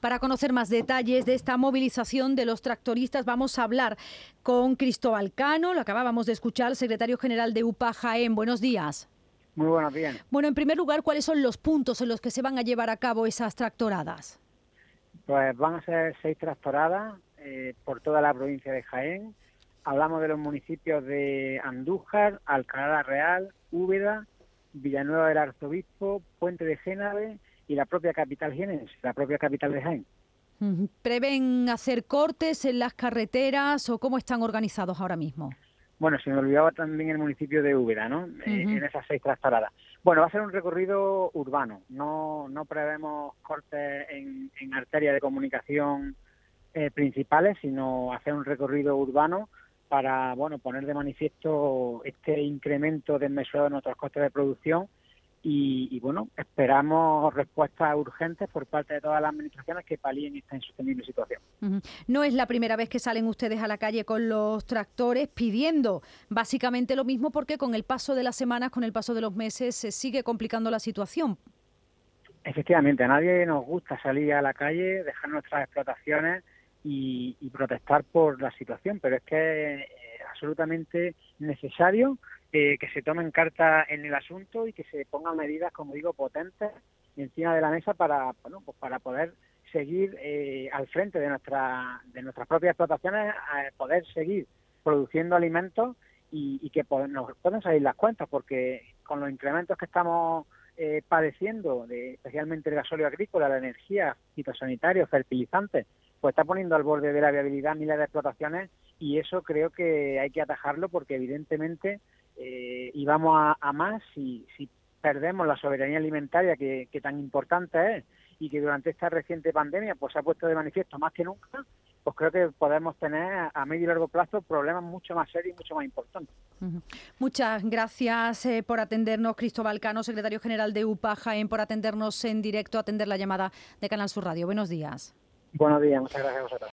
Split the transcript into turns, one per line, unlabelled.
Para conocer más detalles de esta movilización de los tractoristas, vamos a hablar con Cristóbal Cano, lo acabábamos de escuchar, secretario general de UPA Jaén. Buenos días.
Muy buenos días.
Bueno, en primer lugar, ¿cuáles son los puntos en los que se van a llevar a cabo esas tractoradas?
Pues van a ser seis tractoradas eh, por toda la provincia de Jaén. Hablamos de los municipios de Andújar, Alcalá Real, Úbeda, Villanueva del Arzobispo, Puente de Génave y la propia capital jienense, la propia capital de Jaén.
¿Prevén hacer cortes en las carreteras o cómo están organizados ahora mismo?
Bueno, se me olvidaba también el municipio de Úbeda, ¿no? Eh, en esas seis tractoradas. Bueno, va a ser un recorrido urbano. No, no prevemos cortes en, en arterias de comunicación eh, principales, sino hacer un recorrido urbano para, bueno, poner de manifiesto este incremento desmesurado de nuestros costes de producción y, bueno, esperamos respuestas urgentes por parte de todas las administraciones que palíen esta insostenible situación.
No es la primera vez que salen ustedes a la calle con los tractores pidiendo básicamente lo mismo porque con el paso de las semanas, con el paso de los meses, se sigue complicando la situación.
Efectivamente, a nadie nos gusta salir a la calle, dejar nuestras explotaciones y, protestar por la situación, pero es que es absolutamente necesario eh, que se tomen cartas en el asunto y que se pongan medidas, como digo, potentes encima de la mesa para, bueno, pues para poder seguir eh, al frente de, nuestra, de nuestras propias explotaciones, poder seguir produciendo alimentos y, que nos pueden salir las cuentas, porque con los incrementos que estamos eh, padeciendo, de, especialmente el gasóleo agrícola, la energía, fitosanitarios, fertilizantes, pues está poniendo al borde de la viabilidad miles de explotaciones y eso creo que hay que atajarlo porque evidentemente eh, y vamos a, más si, si, perdemos la soberanía alimentaria que, tan importante es y que durante esta reciente pandemia pues se ha puesto de manifiesto más que nunca, pues creo que podemos tener a medio y largo plazo problemas mucho más serios y mucho más importantes.
Muchas gracias eh, por atendernos, Cristóbal Cano, secretario general de UPA Jaén, por atendernos en directo, atender la llamada de Canal Sur Radio. Buenos días.
Buenos días, muchas gracias a vosotros.